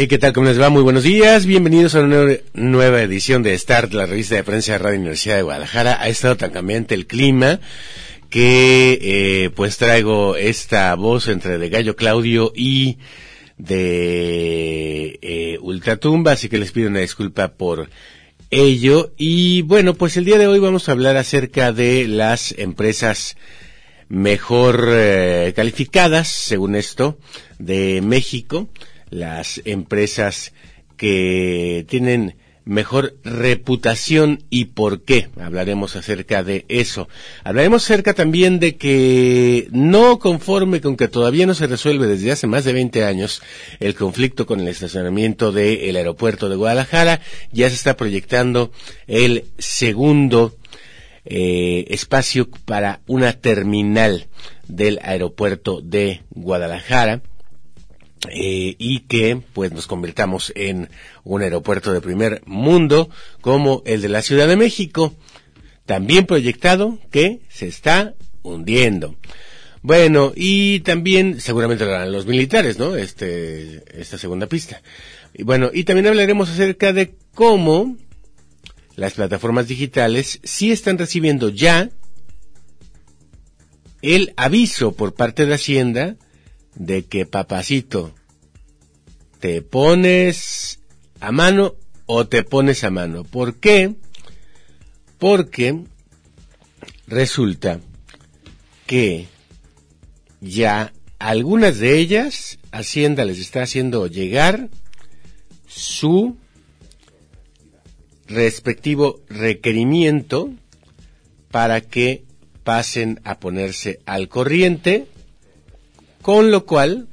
Eh, ¿Qué tal? ¿Cómo les va? Muy buenos días. Bienvenidos a una nueva edición de Start, la revista de prensa de Radio Universidad de Guadalajara. Ha estado tan cambiante el clima que eh, pues traigo esta voz entre de Gallo Claudio y de eh, Ultratumba, así que les pido una disculpa por ello. Y bueno, pues el día de hoy vamos a hablar acerca de las empresas mejor eh, calificadas, según esto, de México las empresas que tienen mejor reputación y por qué. Hablaremos acerca de eso. Hablaremos acerca también de que no conforme con que todavía no se resuelve desde hace más de 20 años el conflicto con el estacionamiento del aeropuerto de Guadalajara, ya se está proyectando el segundo eh, espacio para una terminal del aeropuerto de Guadalajara eh, y que pues nos convirtamos en un aeropuerto de primer mundo como el de la Ciudad de México, también proyectado que se está hundiendo. Bueno, y también seguramente lo harán los militares, ¿no? Este, esta segunda pista. Y bueno, y también hablaremos acerca de cómo las plataformas digitales sí están recibiendo ya el aviso por parte de Hacienda de que papacito, te pones a mano o te pones a mano. ¿Por qué? Porque resulta que ya algunas de ellas Hacienda les está haciendo llegar su respectivo requerimiento para que pasen a ponerse al corriente con lo cual,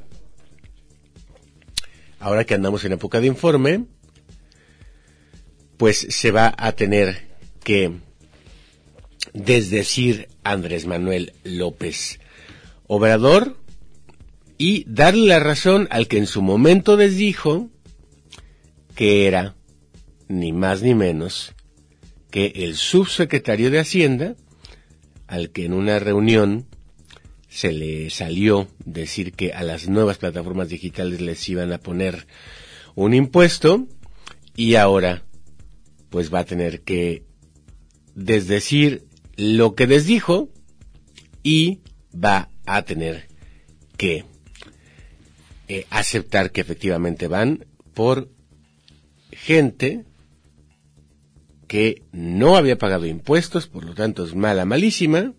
ahora que andamos en época de informe, pues se va a tener que desdecir Andrés Manuel López Obrador y darle la razón al que en su momento les dijo que era ni más ni menos que el subsecretario de Hacienda, al que en una reunión se le salió decir que a las nuevas plataformas digitales les iban a poner un impuesto y ahora pues va a tener que desdecir lo que les dijo y va a tener que eh, aceptar que efectivamente van por gente que no había pagado impuestos, por lo tanto es mala, malísima,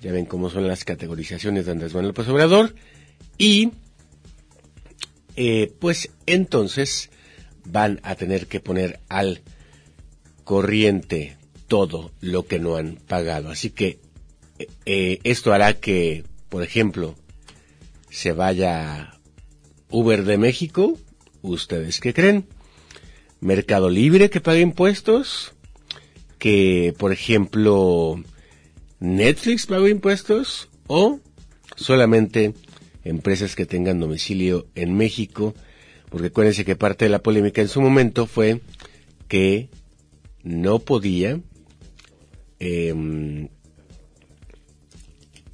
ya ven cómo son las categorizaciones de Andrés Manuel López Obrador. Y, eh, pues entonces van a tener que poner al corriente todo lo que no han pagado. Así que eh, eh, esto hará que, por ejemplo, se vaya Uber de México. ¿Ustedes qué creen? Mercado Libre que pague impuestos. Que, por ejemplo, Netflix paga impuestos o solamente empresas que tengan domicilio en México, porque acuérdense que parte de la polémica en su momento fue que no podía, em,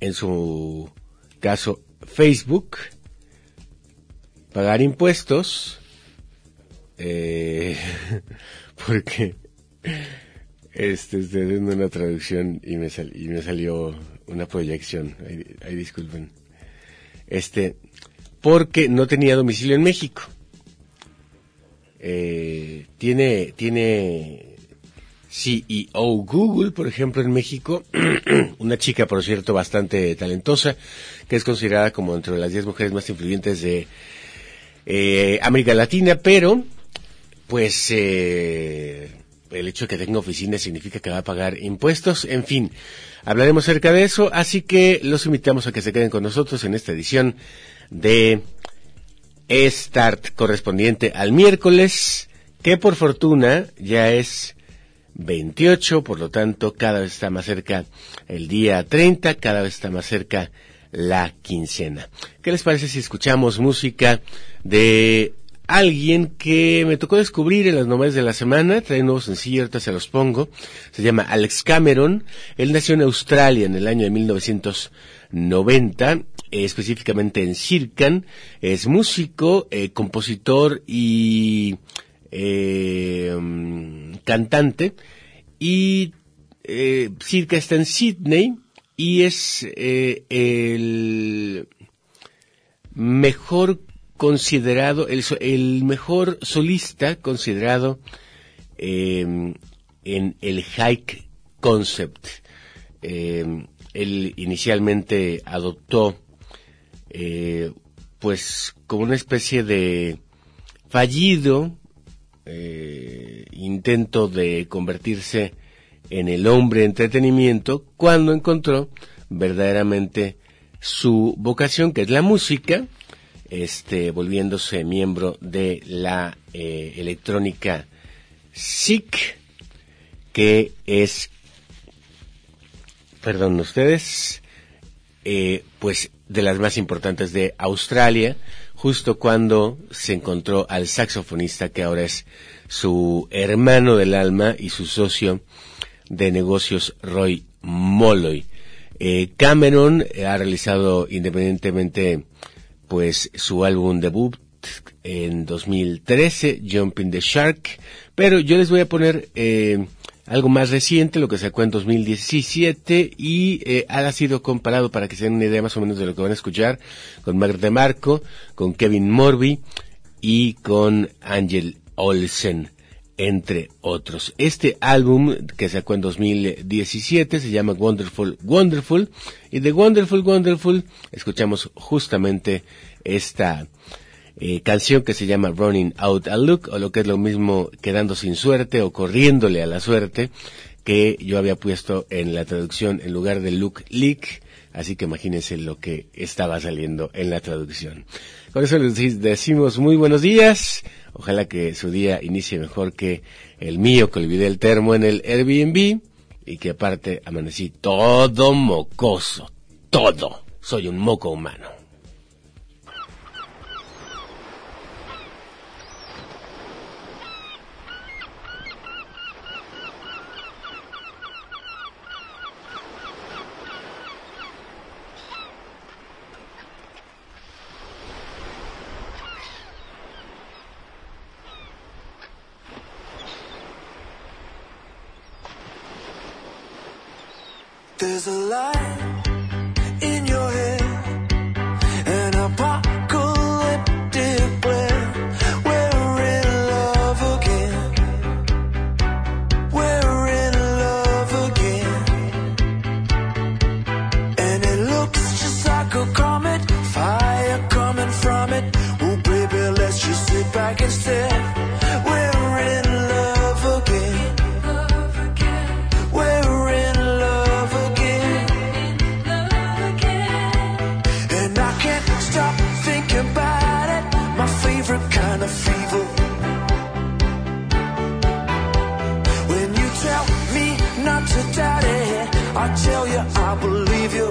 en su caso Facebook, pagar impuestos, eh, porque este, estoy haciendo una traducción y me, y me salió una proyección. Ahí, disculpen. Este, porque no tenía domicilio en México. Eh, tiene, tiene CEO Google, por ejemplo, en México, una chica, por cierto, bastante talentosa, que es considerada como entre las 10 mujeres más influyentes de eh, América Latina, pero, pues, eh, el hecho de que tenga oficina significa que va a pagar impuestos, en fin, hablaremos acerca de eso, así que los invitamos a que se queden con nosotros en esta edición de Start correspondiente al miércoles, que por fortuna ya es 28, por lo tanto, cada vez está más cerca el día 30, cada vez está más cerca la quincena. ¿Qué les parece si escuchamos música de alguien que me tocó descubrir en las novelas de la semana, trae un nuevo sencillo, ahorita se los pongo, se llama Alex Cameron, él nació en Australia en el año de 1990, eh, específicamente en Sirkan, es músico, eh, compositor y eh, cantante, y eh, Circa está en Sydney, y es el mejor considerado, el, mejor solista considerado eh, en el hike concept. Eh, él inicialmente adoptó, eh, pues, como una especie de fallido eh, intento de convertirse en el hombre entretenimiento cuando encontró verdaderamente su vocación, que es la música, este, volviéndose miembro de la eh, electrónica SIC, que es, perdón ustedes, eh, pues de las más importantes de Australia, justo cuando se encontró al saxofonista que ahora es su hermano del alma y su socio de negocios Roy Molloy. Eh, Cameron ha realizado independientemente pues su álbum debut en 2013, Jumping the Shark, pero yo les voy a poner eh, algo más reciente, lo que sacó en 2017 y eh, ha sido comparado para que se den una idea más o menos de lo que van a escuchar con Mark de Marco, con Kevin Morby y con Angel Olsen entre otros. Este álbum que sacó en 2017 se llama Wonderful Wonderful y de Wonderful Wonderful escuchamos justamente esta eh, canción que se llama Running Out a Look o lo que es lo mismo quedando sin suerte o corriéndole a la suerte que yo había puesto en la traducción en lugar de Look Leak así que imagínense lo que estaba saliendo en la traducción. Con eso les decimos muy buenos días. Ojalá que su día inicie mejor que el mío, que olvidé el termo en el Airbnb y que aparte amanecí todo mocoso. Todo. Soy un moco humano. A light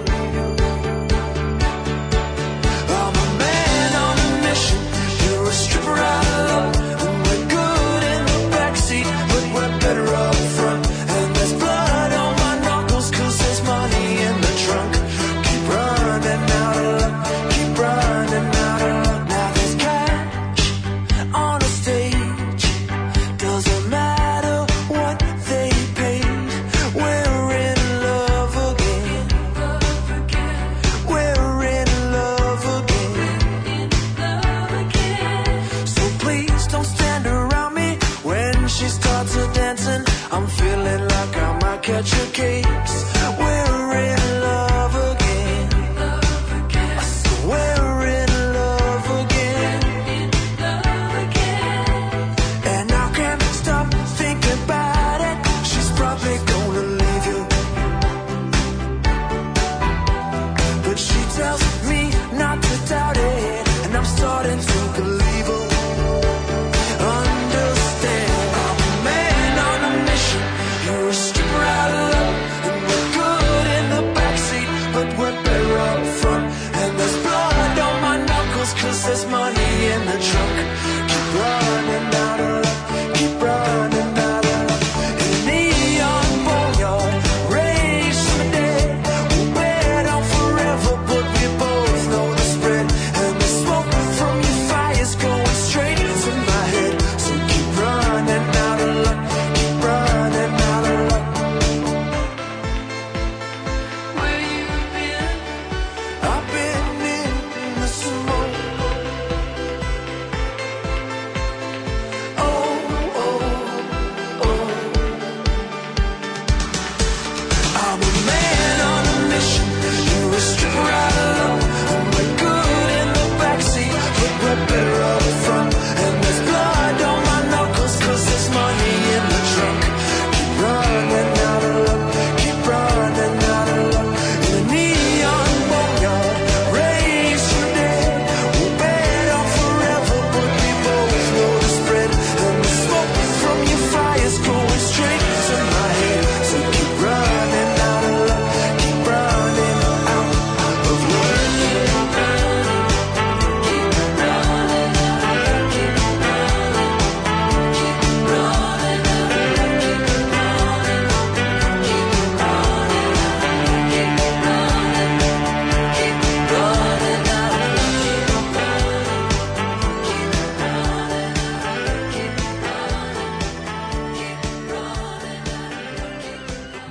brilho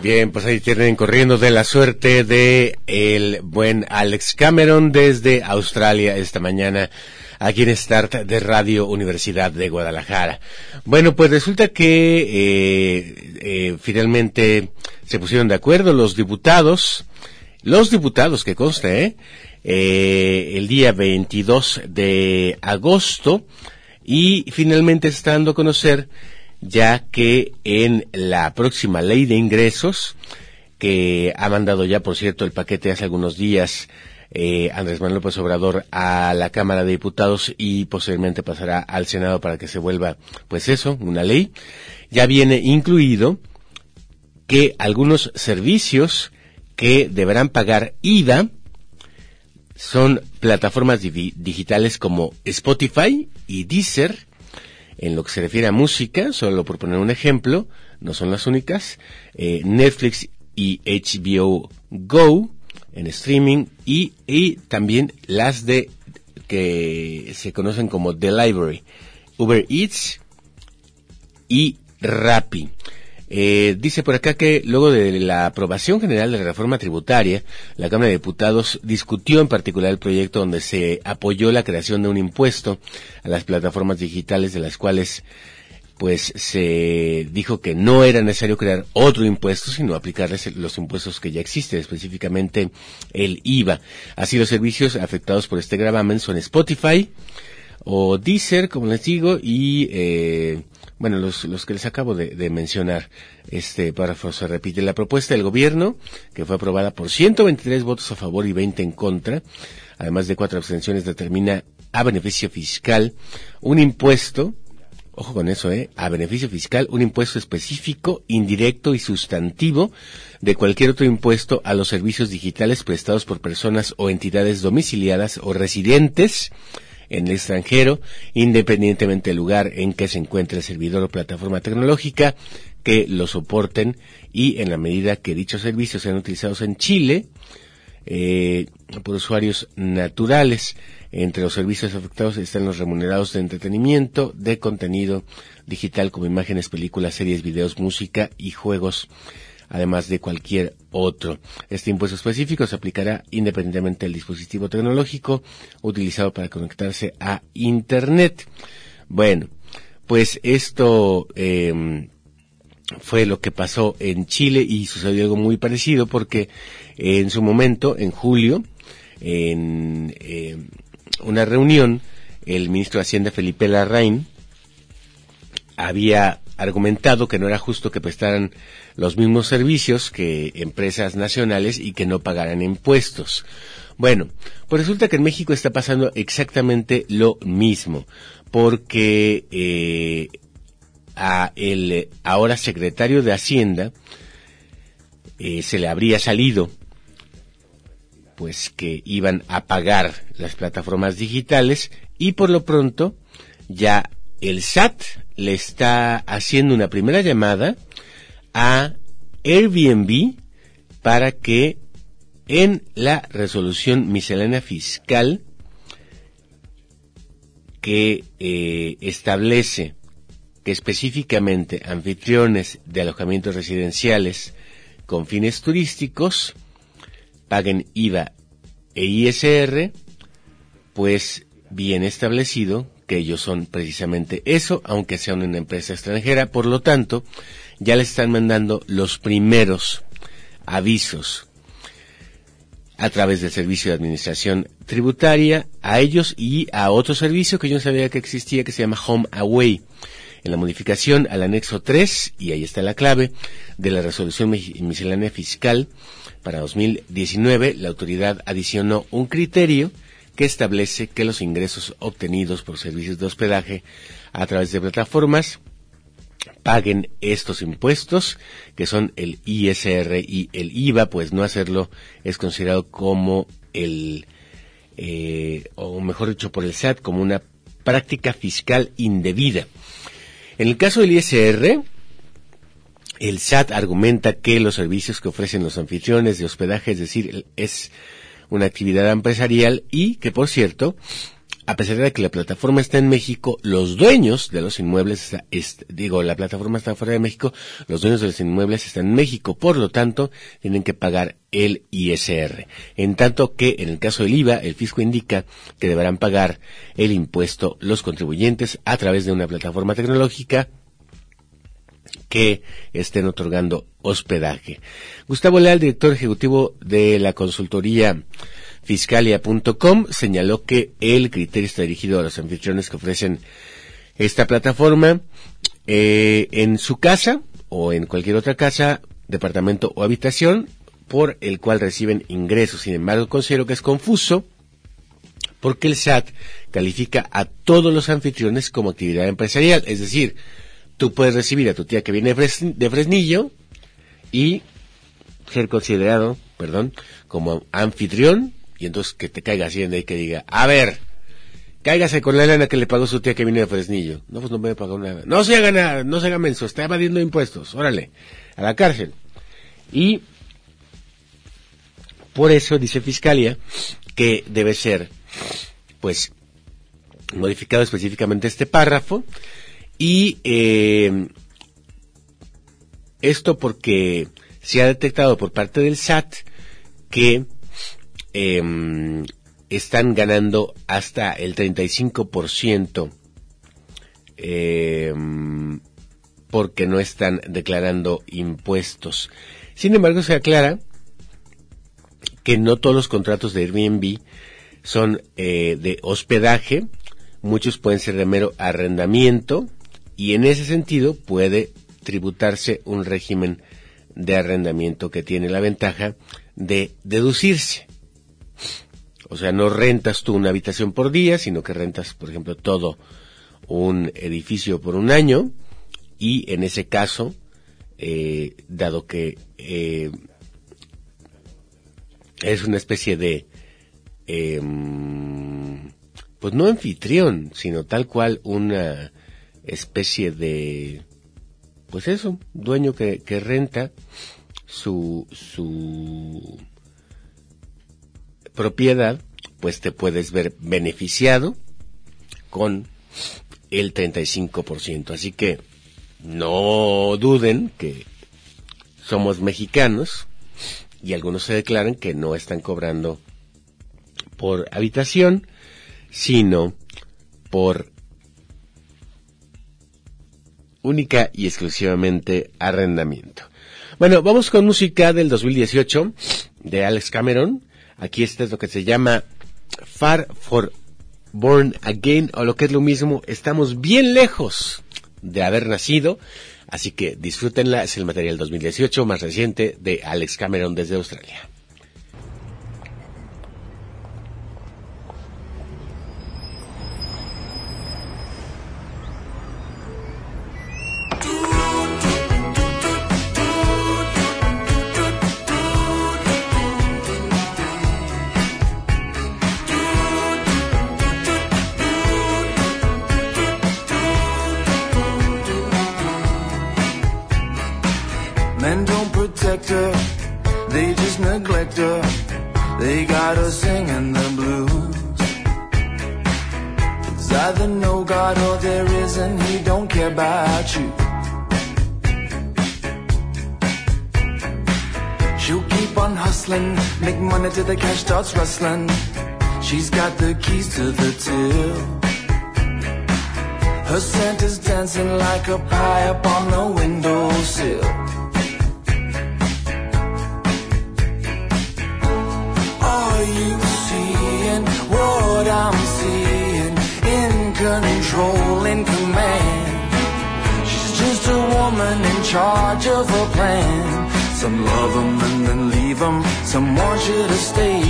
Bien, pues ahí tienen corriendo de la suerte de el buen Alex Cameron desde Australia esta mañana aquí en Start de Radio Universidad de Guadalajara. Bueno, pues resulta que eh, eh, finalmente se pusieron de acuerdo los diputados, los diputados que consta, ¿eh? Eh, el día 22 de agosto y finalmente dando a conocer ya que en la próxima ley de ingresos, que ha mandado ya, por cierto, el paquete hace algunos días, eh, Andrés Manuel López Obrador a la Cámara de Diputados y posteriormente pasará al Senado para que se vuelva, pues eso, una ley, ya viene incluido que algunos servicios que deberán pagar IVA son plataformas di- digitales como Spotify y Deezer, en lo que se refiere a música, solo por poner un ejemplo, no son las únicas, eh, Netflix y HBO Go en streaming y, y también las de que se conocen como The Library, Uber Eats y Rappi. Eh, dice por acá que luego de la aprobación general de la reforma tributaria, la Cámara de Diputados discutió en particular el proyecto donde se apoyó la creación de un impuesto a las plataformas digitales de las cuales pues se dijo que no era necesario crear otro impuesto, sino aplicarles los impuestos que ya existen, específicamente el IVA. Así los servicios afectados por este gravamen son Spotify o Deezer, como les digo, y eh, bueno, los, los que les acabo de, de mencionar. Este párrafo se repite. La propuesta del gobierno, que fue aprobada por 123 votos a favor y 20 en contra, además de cuatro abstenciones, determina a beneficio fiscal un impuesto Ojo con eso, ¿eh? A beneficio fiscal, un impuesto específico, indirecto y sustantivo de cualquier otro impuesto a los servicios digitales prestados por personas o entidades domiciliadas o residentes en el extranjero, independientemente del lugar en que se encuentre el servidor o plataforma tecnológica que lo soporten y en la medida que dichos servicios sean utilizados en Chile eh, por usuarios naturales. Entre los servicios afectados están los remunerados de entretenimiento, de contenido digital como imágenes, películas, series, videos, música y juegos, además de cualquier otro. Este impuesto específico se aplicará independientemente del dispositivo tecnológico utilizado para conectarse a Internet. Bueno, pues esto eh, fue lo que pasó en Chile y sucedió algo muy parecido porque en su momento, en julio, en eh, una reunión, el ministro de Hacienda Felipe Larraín había argumentado que no era justo que prestaran los mismos servicios que empresas nacionales y que no pagaran impuestos. Bueno, pues resulta que en México está pasando exactamente lo mismo, porque eh, a el ahora secretario de Hacienda eh, se le habría salido pues que iban a pagar las plataformas digitales y por lo pronto ya el SAT le está haciendo una primera llamada a Airbnb para que en la resolución miscelánea fiscal que eh, establece que específicamente anfitriones de alojamientos residenciales con fines turísticos paguen IVA e ISR, pues bien establecido que ellos son precisamente eso, aunque sea una empresa extranjera, por lo tanto, ya le están mandando los primeros avisos a través del servicio de administración tributaria a ellos y a otro servicio que yo no sabía que existía que se llama Home Away. En la modificación al anexo 3, y ahí está la clave, de la resolución miscelánea fiscal para 2019, la autoridad adicionó un criterio que establece que los ingresos obtenidos por servicios de hospedaje a través de plataformas paguen estos impuestos, que son el ISR y el IVA, pues no hacerlo es considerado como el, eh, o mejor dicho, por el SAT, como una práctica fiscal indebida. En el caso del ISR, el SAT argumenta que los servicios que ofrecen los anfitriones de hospedaje, es decir, es una actividad empresarial y que, por cierto, a pesar de que la plataforma está en México, los dueños de los inmuebles, digo, la plataforma está fuera de México, los dueños de los inmuebles están en México, por lo tanto, tienen que pagar el ISR. En tanto que, en el caso del IVA, el fisco indica que deberán pagar el impuesto los contribuyentes a través de una plataforma tecnológica que estén otorgando hospedaje. Gustavo Leal, director ejecutivo de la consultoría Fiscalia.com, señaló que el criterio está dirigido a los anfitriones que ofrecen esta plataforma eh, en su casa o en cualquier otra casa, departamento o habitación por el cual reciben ingresos. Sin embargo, considero que es confuso porque el SAT califica a todos los anfitriones como actividad empresarial. Es decir, tú puedes recibir a tu tía que viene de, Fres- de Fresnillo y ser considerado, perdón, como anfitrión y entonces que te caiga Hacienda y que diga, a ver, cáigase con la lana que le pagó su tía que viene de Fresnillo. No, pues no me pagó nada. No se haga nada, no se haga menso, está evadiendo impuestos. Órale, a la cárcel. Y por eso dice Fiscalia que debe ser, pues, modificado específicamente este párrafo y eh, esto porque se ha detectado por parte del SAT que em, están ganando hasta el 35% em, porque no están declarando impuestos. Sin embargo, se aclara que no todos los contratos de Airbnb son eh, de hospedaje, muchos pueden ser de mero arrendamiento y en ese sentido puede tributarse un régimen de arrendamiento que tiene la ventaja de deducirse. O sea, no rentas tú una habitación por día, sino que rentas, por ejemplo, todo un edificio por un año y en ese caso, eh, dado que eh, es una especie de, em, pues no anfitrión, sino tal cual una especie de, pues eso, dueño que, renta su, su propiedad, pues te puedes ver beneficiado con el 35%. Así que no duden que somos mexicanos y algunos se declaran que no están cobrando por habitación, sino por única y exclusivamente arrendamiento. Bueno, vamos con música del 2018 de Alex Cameron. Aquí este es lo que se llama Far for Born Again, o lo que es lo mismo, estamos bien lejos de haber nacido, así que disfrútenla, es el material 2018 más reciente de Alex Cameron desde Australia. About you. She'll keep on hustling, make money till the cash starts rustling. She's got the keys to the till. Her scent is dancing like a pie up on the windowsill. Are you seeing what I'm seeing? In control, in command. Woman in charge of a plan. Some love 'em and then leave 'em. Some want you to stay.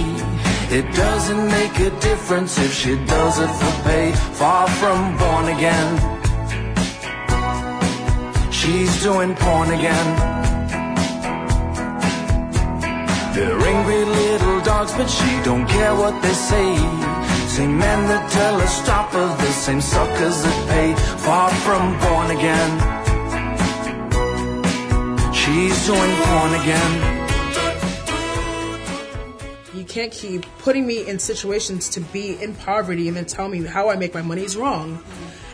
It doesn't make a difference if she does it for pay. Far from born again. She's doing porn again. They're angry little dogs, but she don't care what they say. Same men that tell her stop are the same suckers that pay. Far from born again. She's doing porn again. You can't keep putting me in situations to be in poverty and then tell me how I make my money is wrong.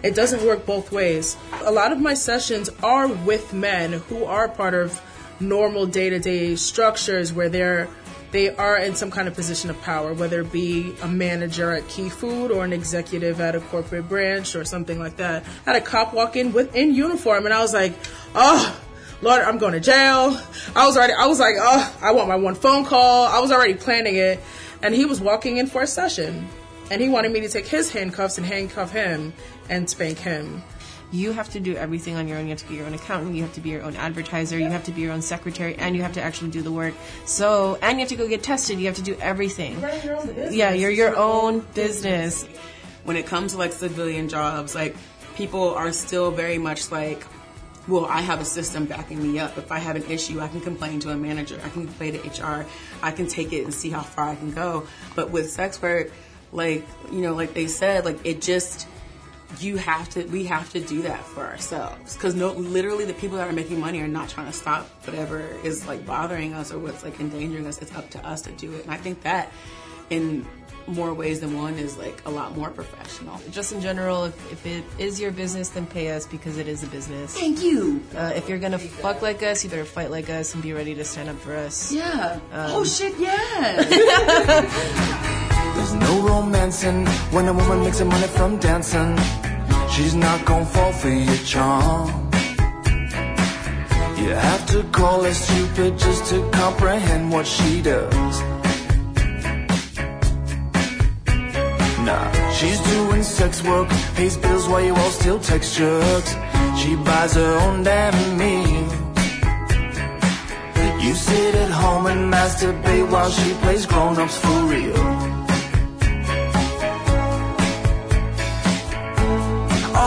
It doesn't work both ways. A lot of my sessions are with men who are part of normal day-to-day structures where they're they are in some kind of position of power, whether it be a manager at Key Food or an executive at a corporate branch or something like that. I had a cop walk in with in uniform, and I was like, "Oh, Lord, I'm going to jail." I was already, I was like, "Oh, I want my one phone call." I was already planning it, and he was walking in for a session, and he wanted me to take his handcuffs and handcuff him and spank him. You have to do everything on your own. You have to be your own accountant. You have to be your own advertiser. You have to be your own secretary, and you have to actually do the work. So, and you have to go get tested. You have to do everything. Yeah, you're your own business. when it comes to like civilian jobs, like people are still very much like, well, I have a system backing me up. If I have an issue, I can complain to a manager. I can complain to HR. I can take it and see how far I can go. But with sex work, like, you know, like they said, like it just, you have to, we have to do that for ourselves. Cause no, literally the people that are making money are not trying to stop whatever is like bothering us or what's like endangering us. It's up to us to do it. And I think that in more ways than one is like a lot more professional. Just in general, if, if it is your business, then pay us because it is a business. Thank you. Uh, if you're gonna fuck like us, you better fight like us and be ready to stand up for us. Yeah. oh shit, yeah. There's no romancing when a woman makes her money from dancing. She's not gonna fall for your charm. You have to call her stupid just to comprehend what she does. Nah, she's doing sex work, pays bills while you all still text jerks. She buys her own damn meal. You sit at home and masturbate while she plays grown-ups for real.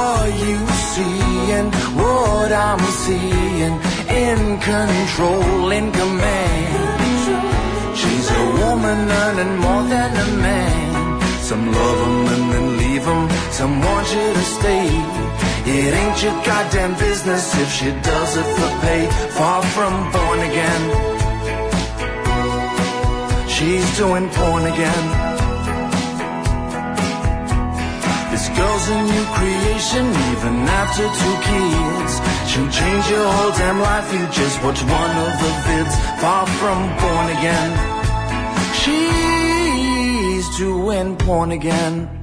Are you seeing what I'm seeing? In control, in command. She's a woman earning more than a man. Some love 'em and then leave 'em. Some want you to stay. It ain't your goddamn business if she does it for pay. Far from born again. She's doing porn again. This girl's a new creation, even after two kids. She'll change your whole damn life, you just watch one of the vids. Far from born again to when born again.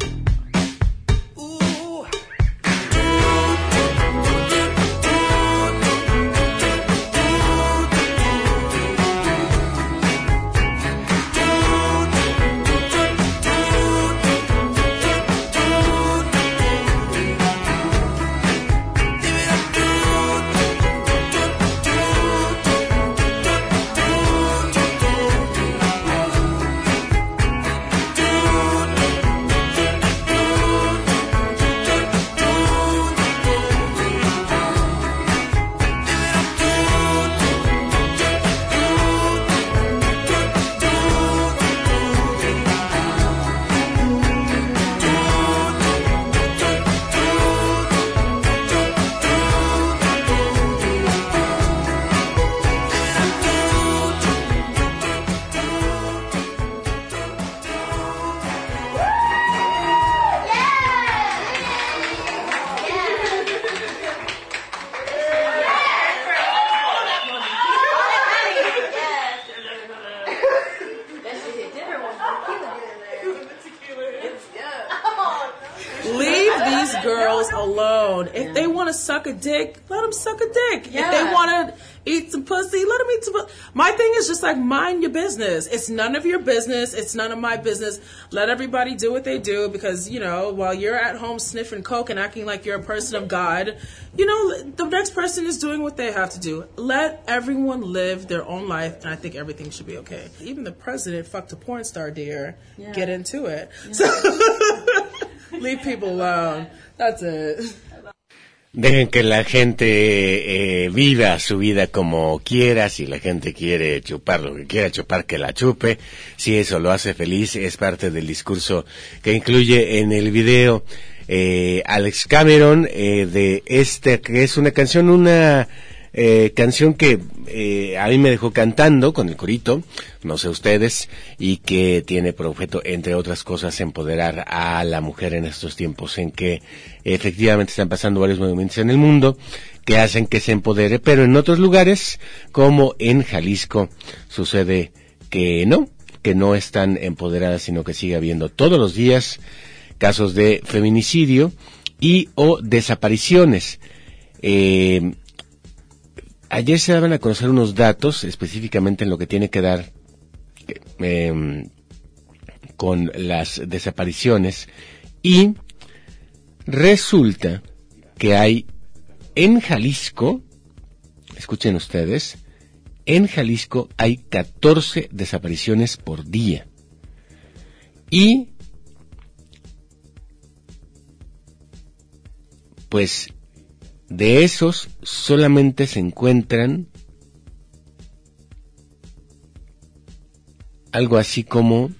A dick, let them suck a dick. If they want to eat some pussy, let them eat some. pu- My thing is just like mind your business. It's none of your business. It's none of my business. Let everybody do what they do because you know while you're at home sniffing coke and acting like you're a person of God, you know the next person is doing what they have to do. Let everyone live their own life, and I think everything should be okay. Even the president fucked a porn star, dear. Get into it. So leave people alone. That's it. Dejen que la gente eh, viva su vida como quiera. Si la gente quiere chupar lo que quiera chupar, que la chupe. Si eso lo hace feliz, es parte del discurso que incluye en el video eh, Alex Cameron eh, de este, que es una canción, una eh, canción que eh, a mí me dejó cantando con el corito, no sé ustedes, y que tiene por objeto, entre otras cosas, empoderar a la mujer en estos tiempos en que efectivamente están pasando varios movimientos en el mundo que hacen que se empodere, pero en otros lugares, como en Jalisco, sucede que no, que no están empoderadas, sino que sigue habiendo todos los días casos de feminicidio y o desapariciones. Eh, ayer se daban a conocer unos datos específicamente en lo que tiene que dar eh, con las desapariciones y resulta que hay en Jalisco, escuchen ustedes, en Jalisco hay 14 desapariciones por día. Y pues de esos solamente se encuentran algo así como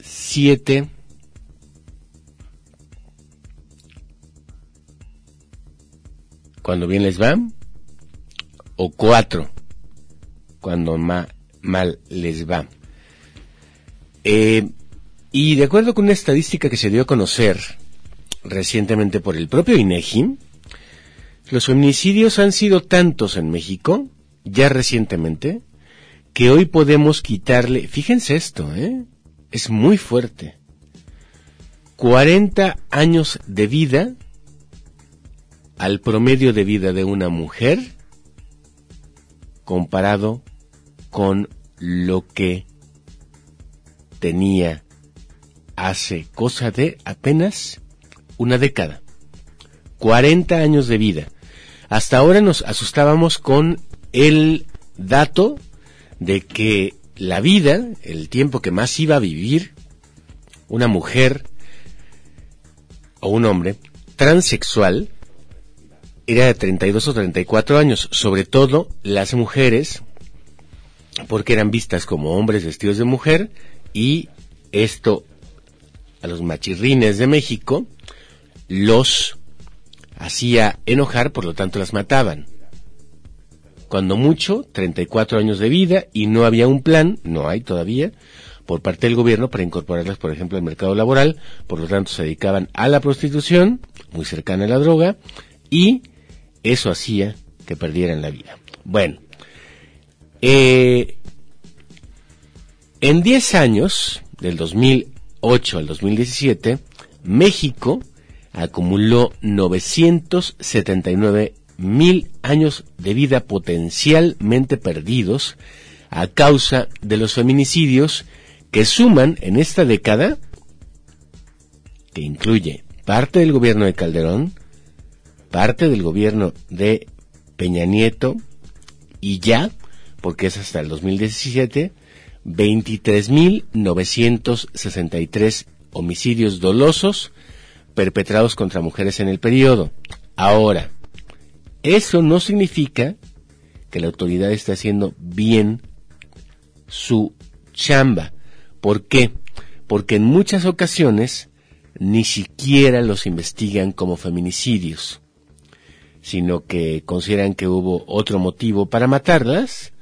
siete cuando bien les va o cuatro cuando ma- mal les va. Eh, y de acuerdo con una estadística que se dio a conocer recientemente por el propio INEGI, los feminicidios han sido tantos en México, ya recientemente, que hoy podemos quitarle, fíjense esto, ¿eh? es muy fuerte, 40 años de vida al promedio de vida de una mujer comparado con lo que tenía hace cosa de apenas una década. 40 años de vida. Hasta ahora nos asustábamos con el dato de que la vida, el tiempo que más iba a vivir una mujer o un hombre transexual era de 32 o 34 años, sobre todo las mujeres, porque eran vistas como hombres vestidos de mujer y esto a los machirrines de México los hacía enojar, por lo tanto las mataban. Cuando mucho, 34 años de vida y no había un plan, no hay todavía, por parte del gobierno para incorporarlas, por ejemplo, al mercado laboral, por lo tanto se dedicaban a la prostitución, muy cercana a la droga, y eso hacía que perdieran la vida. Bueno, eh, en 10 años, del 2008 al 2017, México acumuló 979 mil años de vida potencialmente perdidos a causa de los feminicidios que suman en esta década, que incluye parte del gobierno de Calderón, parte del gobierno de Peña Nieto y ya, porque es hasta el 2017, 23.963 homicidios dolosos perpetrados contra mujeres en el periodo. Ahora, eso no significa que la autoridad esté haciendo bien su chamba. ¿Por qué? Porque en muchas ocasiones ni siquiera los investigan como feminicidios, sino que consideran que hubo otro motivo para matarlas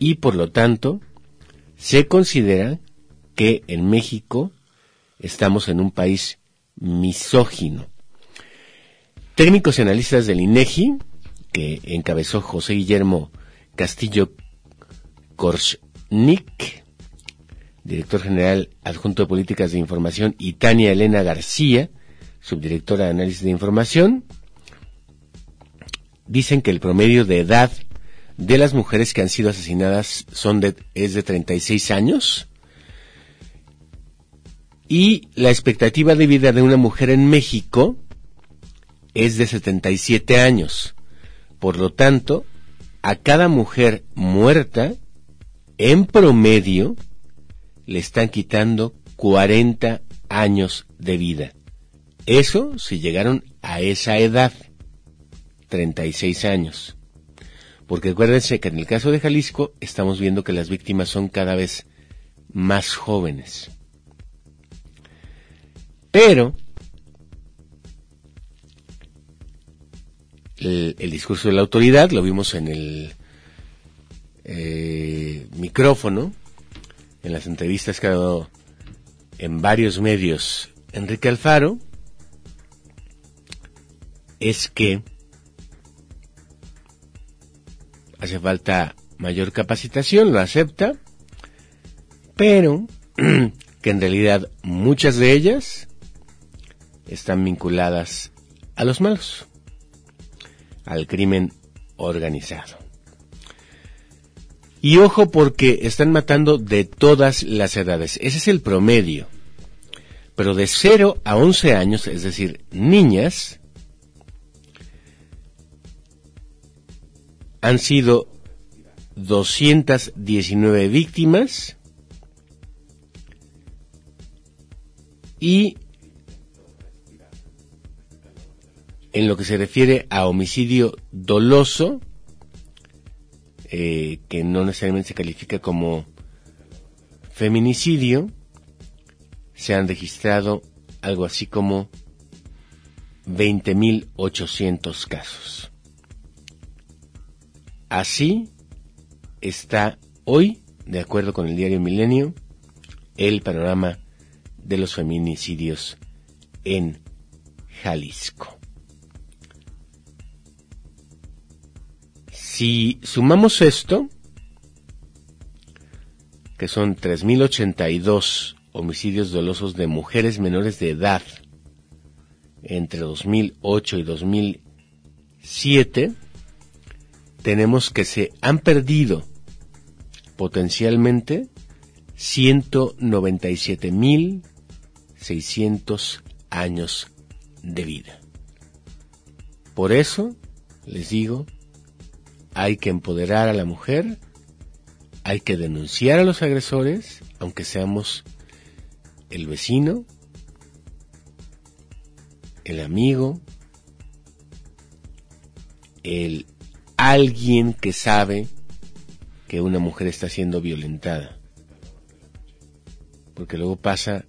y por lo tanto se considera que en México estamos en un país misógino. Técnicos y analistas del INEGI, que encabezó José Guillermo Castillo Korshnik, director general adjunto de políticas de información, y Tania Elena García, subdirectora de análisis de información, dicen que el promedio de edad de las mujeres que han sido asesinadas son de, es de 36 años y la expectativa de vida de una mujer en México es de 77 años. Por lo tanto, a cada mujer muerta, en promedio, le están quitando 40 años de vida. Eso si llegaron a esa edad, 36 años. Porque acuérdense que en el caso de Jalisco estamos viendo que las víctimas son cada vez más jóvenes. Pero el, discurso de la autoridad, lo vimos en el eh, micrófono, en las entrevistas que ha dado en varios medios. Enrique Alfaro, es que hace falta mayor capacitación, lo acepta, pero que en realidad muchas de ellas están vinculadas a los malos, al crimen organizado. Y ojo porque están matando de todas las edades. Ese es el promedio. Pero de 0 a 11 años, es decir, niñas, han sido 219 víctimas y en lo que se refiere a homicidio doloso, eh, que no necesariamente se califica como feminicidio, se han registrado algo así como 20.800 casos. Así está hoy, de acuerdo con el diario Milenio, el panorama de los feminicidios en Jalisco. Si sumamos esto, que son 3.082 homicidios dolosos de mujeres menores de edad entre 2008 y 2007, tenemos que se han perdido potencialmente 197.600 años de vida. Por eso, les digo, hay que empoderar a la mujer, hay que denunciar a los agresores, aunque seamos el vecino, el amigo, el alguien que sabe que una mujer está siendo violentada. Porque luego pasa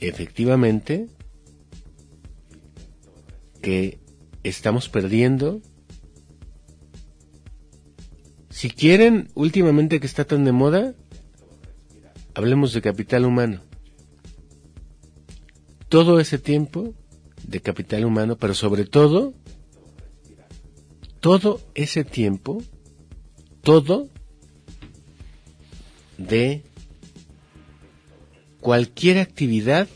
efectivamente que estamos perdiendo si quieren, últimamente que está tan de moda, hablemos de capital humano. Todo ese tiempo de capital humano, pero sobre todo, todo ese tiempo, todo de cualquier actividad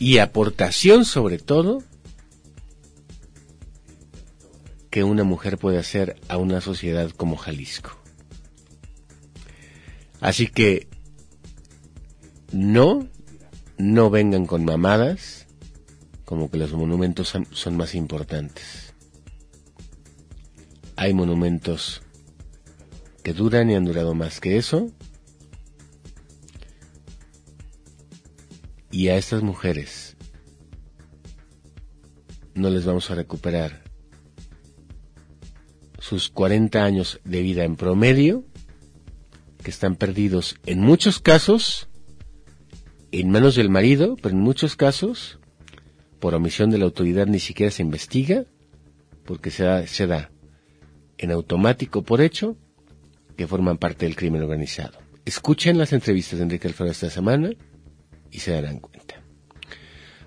y aportación sobre todo que una mujer puede hacer a una sociedad como Jalisco. Así que no, no vengan con mamadas, como que los monumentos son, más importantes. Hay monumentos que duran y han durado más que eso. Y a estas mujeres no les vamos a recuperar sus 40 años de vida en promedio, que están perdidos en muchos casos en manos del marido, pero en muchos casos por omisión de la autoridad ni siquiera se investiga, porque se da, se da en automático por hecho que forman parte del crimen organizado. Escuchen las entrevistas de Enrique Alfaro esta semana y se darán cuenta.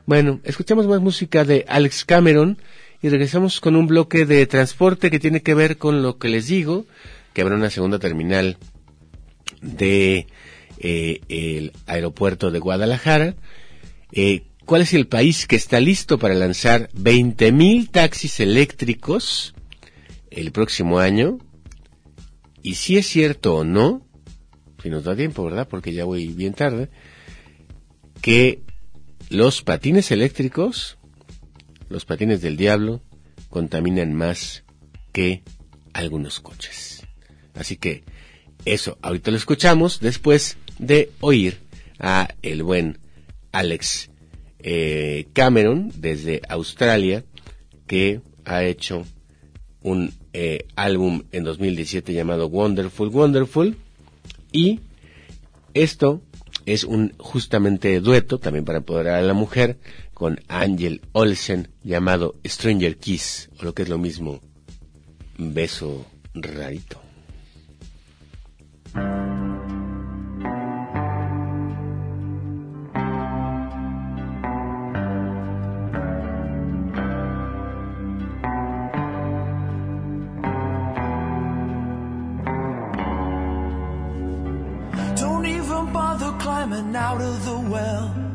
Bueno, escuchamos más música de Alex Cameron y regresamos con un bloque de transporte que tiene que ver con lo que les digo, que habrá una segunda terminal de eh, el aeropuerto de Guadalajara. Eh, ¿Cuál es el país que está listo para lanzar 20.000 taxis eléctricos el próximo año? Y si es cierto o no, si nos da tiempo, ¿verdad? Porque ya voy bien tarde, que los patines eléctricos los patines del diablo contaminan más que algunos coches. Así que eso, ahorita lo escuchamos después de oír a el buen Alex eh, Cameron desde Australia que ha hecho un eh, álbum en 2017 llamado Wonderful Wonderful y esto es un justamente dueto, también para empoderar a la mujer, con Angel Olsen, llamado Stranger Kiss, o lo que es lo mismo, beso rarito. Out of the well.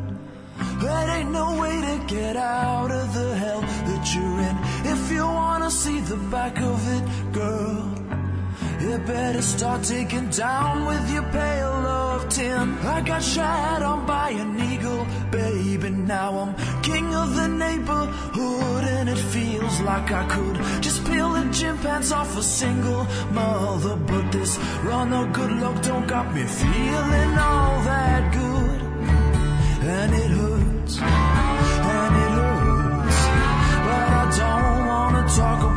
Ain't no way to get out of the hell that you're in. If you wanna see the back of it, girl, you better start taking down with your pail of tin. I got shot on by an eagle, baby. Now I'm king of the neighborhood, and it feels like I could just peel the gym pants off a single mother. But this run of good luck don't got me feeling all that good, and it hurts, and it hurts. But I don't wanna talk about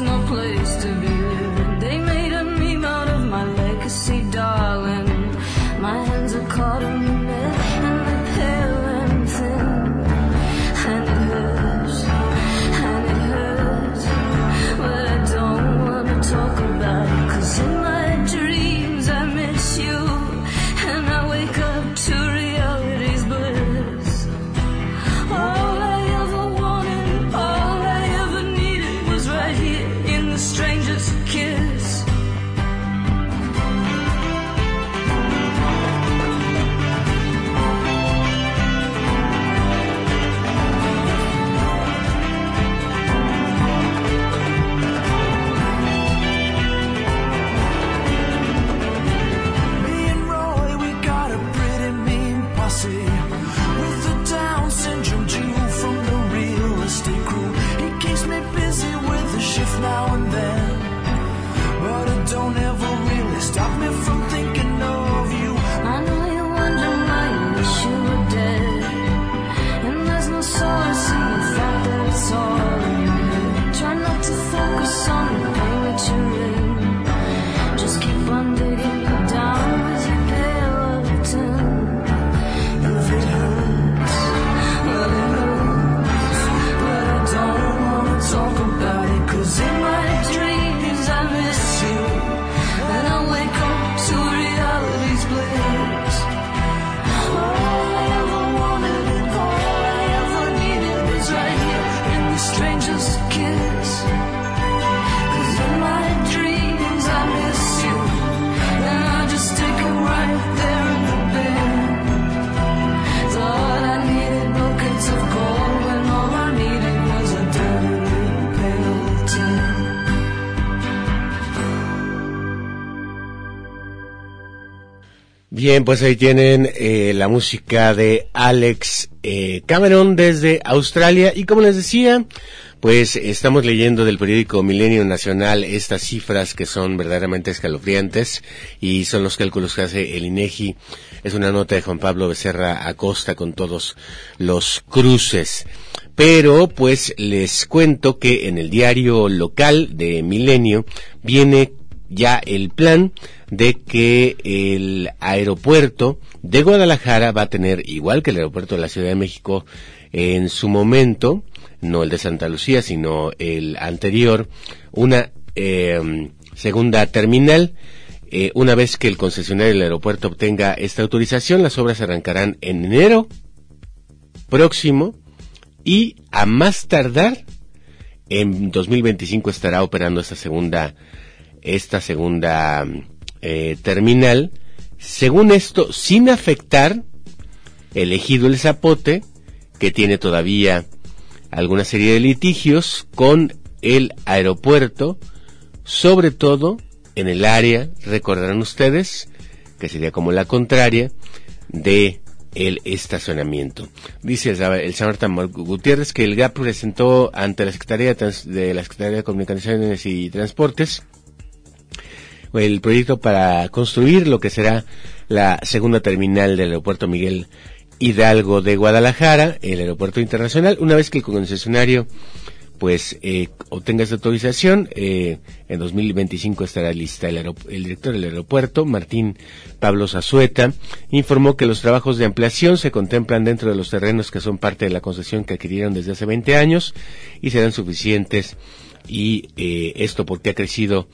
no place Bien, pues ahí tienen eh, la música de Alex eh, Cameron desde Australia y como les decía, pues estamos leyendo del periódico Milenio Nacional estas cifras que son verdaderamente escalofriantes y son los cálculos que hace el INEGI. Es una nota de Juan Pablo Becerra Acosta con todos los cruces. Pero pues les cuento que en el diario local de Milenio viene ya el plan de que el aeropuerto de Guadalajara va a tener, igual que el aeropuerto de la Ciudad de México, en su momento, no el de Santa Lucía, sino el anterior, una eh, segunda terminal. Eh, una vez que el concesionario del aeropuerto obtenga esta autorización, las obras arrancarán en enero próximo y a más tardar en 2025 estará operando esta segunda esta segunda eh, terminal según esto sin afectar el ejido El Zapote que tiene todavía alguna serie de litigios con el aeropuerto sobre todo en el área recordarán ustedes que sería como la contraria de el estacionamiento. Dice el, Tamar Gutiérrez que el GAP presentó ante la Secretaría de, Trans- de la Secretaría de Comunicaciones y Transportes el proyecto para construir lo que será la segunda terminal del aeropuerto Miguel Hidalgo de Guadalajara, el aeropuerto internacional, una vez que el concesionario pues eh, obtenga esta autorización, eh, en 2025 estará lista el, el director del aeropuerto, Martín Pablo Zazueta, informó que los trabajos de ampliación se contemplan dentro de los terrenos que son parte de la concesión que adquirieron desde hace 20 años y serán suficientes y eh, esto porque ha crecido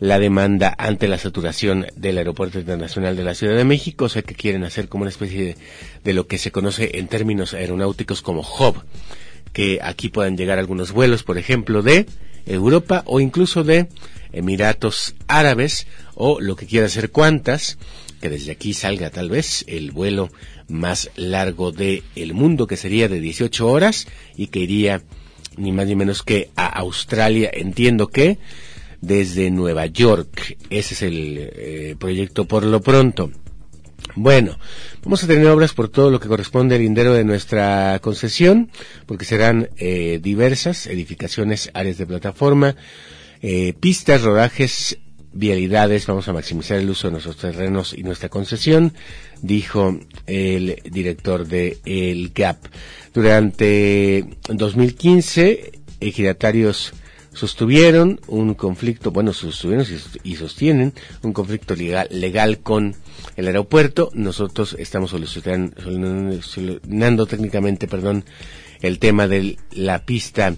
la demanda ante la saturación del Aeropuerto Internacional de la Ciudad de México, o sea que quieren hacer como una especie de, lo que se conoce en términos aeronáuticos como hub, que aquí puedan llegar algunos vuelos, por ejemplo, de Europa o incluso de Emiratos Árabes o lo que quiera hacer cuantas, que desde aquí salga tal vez el vuelo más largo del mundo, que sería de 18 horas y que iría ni más ni menos que a Australia. Entiendo que desde Nueva York. Ese es el eh, proyecto por lo pronto. Bueno, vamos a tener obras por todo lo que corresponde al lindero de nuestra concesión, porque serán eh, diversas edificaciones, áreas de plataforma, eh, pistas, rodajes, vialidades. Vamos a maximizar el uso de nuestros terrenos y nuestra concesión, dijo el director de el GAP. Durante 2015, ejidatarios sostuvieron un conflicto, bueno, sostuvieron y sostienen un conflicto legal, legal con el aeropuerto. Nosotros estamos solucionando, solucionando técnicamente, perdón, el tema de la pista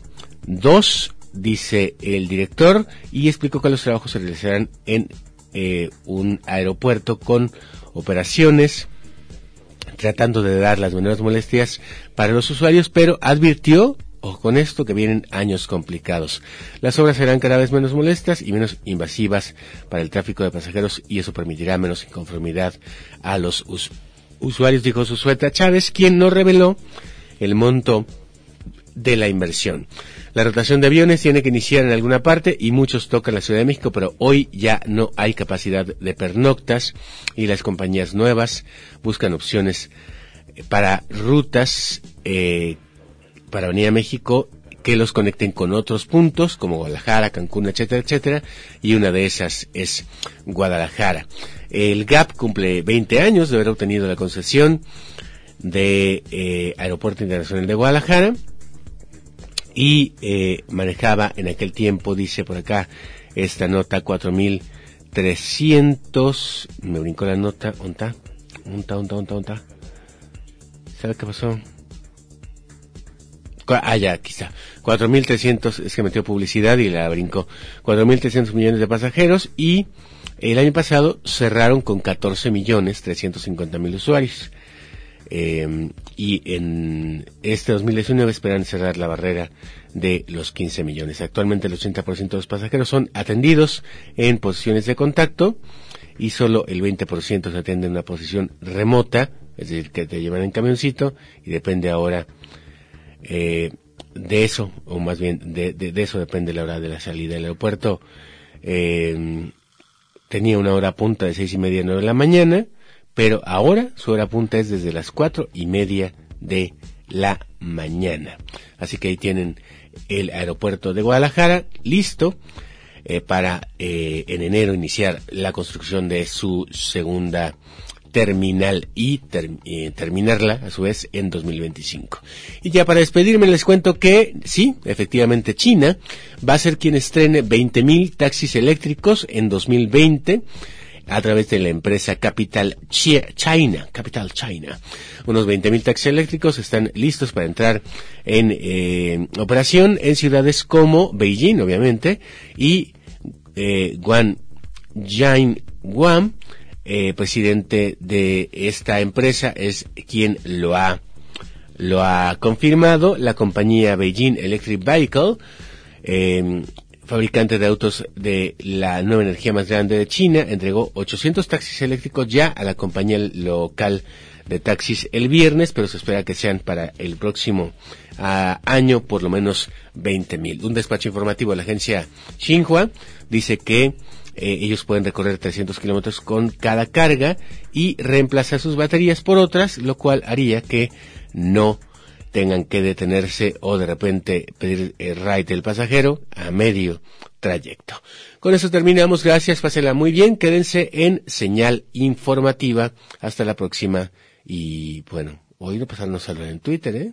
2, dice el director, y explicó que los trabajos se realizarán en eh, un aeropuerto con operaciones tratando de dar las menores molestias para los usuarios, pero advirtió Ojo con esto que vienen años complicados. Las obras serán cada vez menos molestas y menos invasivas para el tráfico de pasajeros y eso permitirá menos inconformidad a los us usuarios, dijo Susueta Chávez, quien no reveló el monto de la inversión. La rotación de aviones tiene que iniciar en alguna parte y muchos tocan la Ciudad de México, pero hoy ya no hay capacidad de pernoctas y las compañías nuevas buscan opciones para rutas eh, para venir a México que los conecten con otros puntos como Guadalajara, Cancún, etcétera, etcétera, y una de esas es Guadalajara. El GAP cumple 20 años de haber obtenido la concesión de eh, Aeropuerto Internacional de Guadalajara y eh, manejaba en aquel tiempo, dice por acá, esta nota 4300, me brincó la nota, ¿onta? ¿Onta, onta, onta, onta? ¿Sabe qué pasó? Ah, ya, aquí está. 4.300, es que metió publicidad y la brincó. 4.300 millones de pasajeros y el año pasado cerraron con 14 millones 350 mil usuarios. Eh, y en este 2019 esperan cerrar la barrera de los 15 millones. Actualmente el 80% de los pasajeros son atendidos en posiciones de contacto y solo el 20% se atiende en una posición remota, es decir, que te llevan en camioncito y depende ahora eh, de eso, o más bien de, de, eso depende la hora de la salida del aeropuerto. Eh, tenía una hora punta de seis y media a nueve de la mañana, pero ahora su hora punta es desde las cuatro y media de la mañana. Así que ahí tienen el aeropuerto de Guadalajara listo eh, para eh, en enero iniciar la construcción de su segunda terminal y ter, terminarla a su vez en 2025. Y ya para despedirme les cuento que sí, efectivamente China va a ser quien estrene 20.000 taxis eléctricos en 2020 a través de la empresa Capital China, Capital China. Unos 20.000 taxis eléctricos están listos para entrar en eh, operación en ciudades como Beijing, obviamente, y eh, Guan Guam, eh, presidente de esta empresa, es quien lo ha lo ha confirmado la compañía Beijing Electric Vehicle, eh, fabricante de autos de la nueva energía más grande de China, entregó 800 taxis eléctricos ya a la compañía local de taxis el viernes, pero se espera que sean para el próximo ah, año por lo menos 20 mil. Un despacho informativo de la agencia Xinhua dice que eh, ellos pueden recorrer 300 kilómetros con cada carga y reemplazar sus baterías por otras, lo cual haría que no tengan que detenerse o de repente pedir el ride del pasajero a medio trayecto. Con eso terminamos. Gracias, pásenla muy bien. Quédense en señal informativa. Hasta la próxima. Y bueno, hoy no pasarnos a en Twitter, ¿eh?